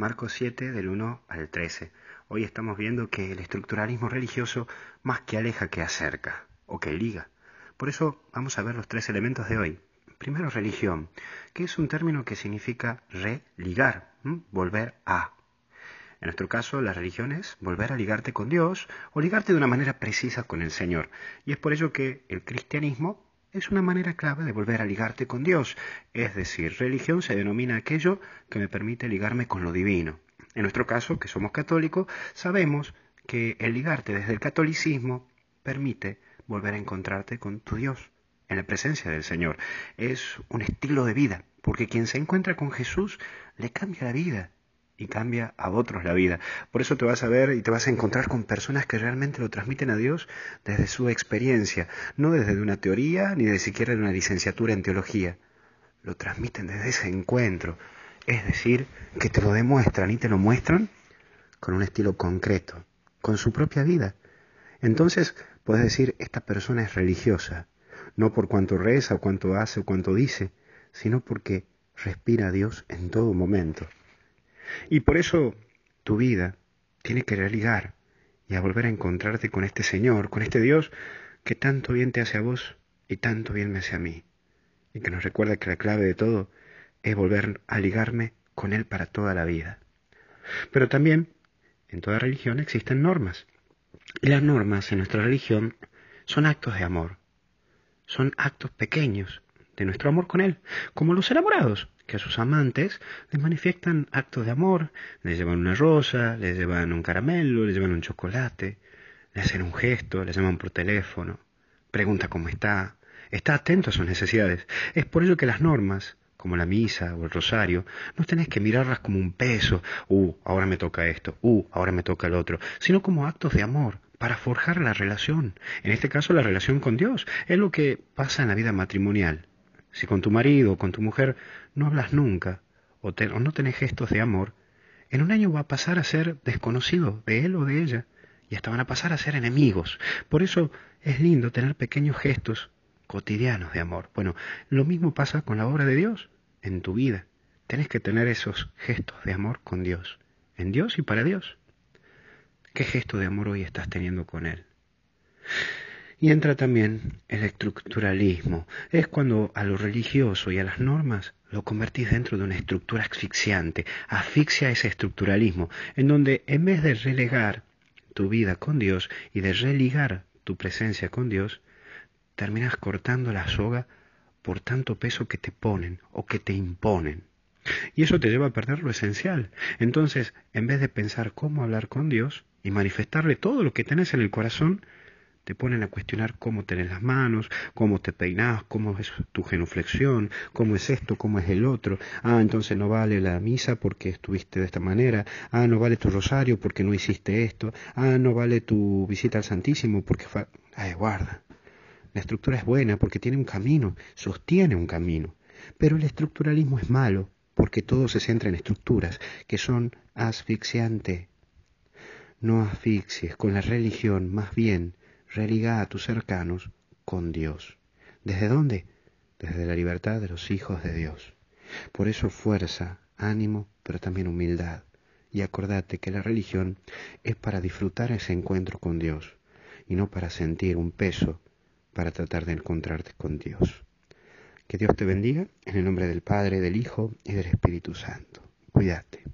Marcos 7 del 1 al 13. Hoy estamos viendo que el estructuralismo religioso más que aleja que acerca o que liga. Por eso vamos a ver los tres elementos de hoy. Primero, religión, que es un término que significa religar, volver a. En nuestro caso, la religión es volver a ligarte con Dios o ligarte de una manera precisa con el Señor. Y es por ello que el cristianismo es una manera clave de volver a ligarte con Dios. Es decir, religión se denomina aquello que me permite ligarme con lo divino. En nuestro caso, que somos católicos, sabemos que el ligarte desde el catolicismo permite volver a encontrarte con tu Dios, en la presencia del Señor. Es un estilo de vida, porque quien se encuentra con Jesús le cambia la vida, y cambia a otros la vida. Por eso te vas a ver y te vas a encontrar con personas que realmente lo transmiten a Dios desde su experiencia, no desde una teoría ni de siquiera de una licenciatura en teología. Lo transmiten desde ese encuentro. Es decir, que te lo demuestran y te lo muestran con un estilo concreto, con su propia vida. Entonces puedes decir, esta persona es religiosa, no por cuanto reza o cuanto hace o cuanto dice, sino porque respira a Dios en todo momento. Y por eso tu vida tiene que religar y a volver a encontrarte con este Señor, con este Dios que tanto bien te hace a vos y tanto bien me hace a mí. Y que nos recuerda que la clave de todo es volver a ligarme con Él para toda la vida. Pero también en toda religión existen normas. Y las normas en nuestra religión son actos de amor. Son actos pequeños de nuestro amor con Él, como los enamorados que a sus amantes les manifiestan actos de amor, les llevan una rosa, les llevan un caramelo, les llevan un chocolate, le hacen un gesto, le llaman por teléfono, pregunta cómo está, está atento a sus necesidades. Es por ello que las normas, como la misa o el rosario, no tenés que mirarlas como un peso, uh, ahora me toca esto, uh, ahora me toca el otro, sino como actos de amor, para forjar la relación, en este caso la relación con Dios. Es lo que pasa en la vida matrimonial. Si con tu marido o con tu mujer no hablas nunca o, no tenés gestos de amor, en un año va a pasar a ser desconocido de él o de ella y hasta van a pasar a ser enemigos. Por eso es lindo tener pequeños gestos cotidianos de amor. Bueno, lo mismo pasa con la obra de Dios en tu vida. Tenés que tener esos gestos de amor con Dios, en Dios y para Dios. ¿Qué gesto de amor hoy estás teniendo con Él? Y entra también el estructuralismo. Es cuando a lo religioso y a las normas lo convertís dentro de una estructura asfixiante. Asfixia ese estructuralismo, en donde en vez de relegar tu vida con Dios y de religar tu presencia con Dios, terminas cortando la soga por tanto peso que te ponen o que te imponen. Y eso te lleva a perder lo esencial. Entonces, en vez de pensar cómo hablar con Dios y manifestarle todo lo que tenés en el corazón, te ponen a cuestionar cómo tenés las manos, cómo te peinás, cómo es tu genuflexión, cómo es esto, cómo es el otro. Ah, entonces no vale la misa porque estuviste de esta manera. Ah, no vale tu rosario porque no hiciste esto. Ah, no vale tu visita al Santísimo porque... Fa... Ay, guarda. La estructura es buena porque tiene un camino, sostiene un camino. Pero el estructuralismo es malo porque todo se centra en estructuras que son asfixiantes. No asfixies con la religión, más bien religa a tus cercanos con Dios. ¿Desde dónde? Desde la libertad de los hijos de Dios. Por eso fuerza, ánimo, pero también humildad. Y acordate que la religión es para disfrutar ese encuentro con Dios y no para sentir un peso para tratar de encontrarte con Dios. Que Dios te bendiga en el nombre del Padre, del Hijo y del Espíritu Santo. Cuídate.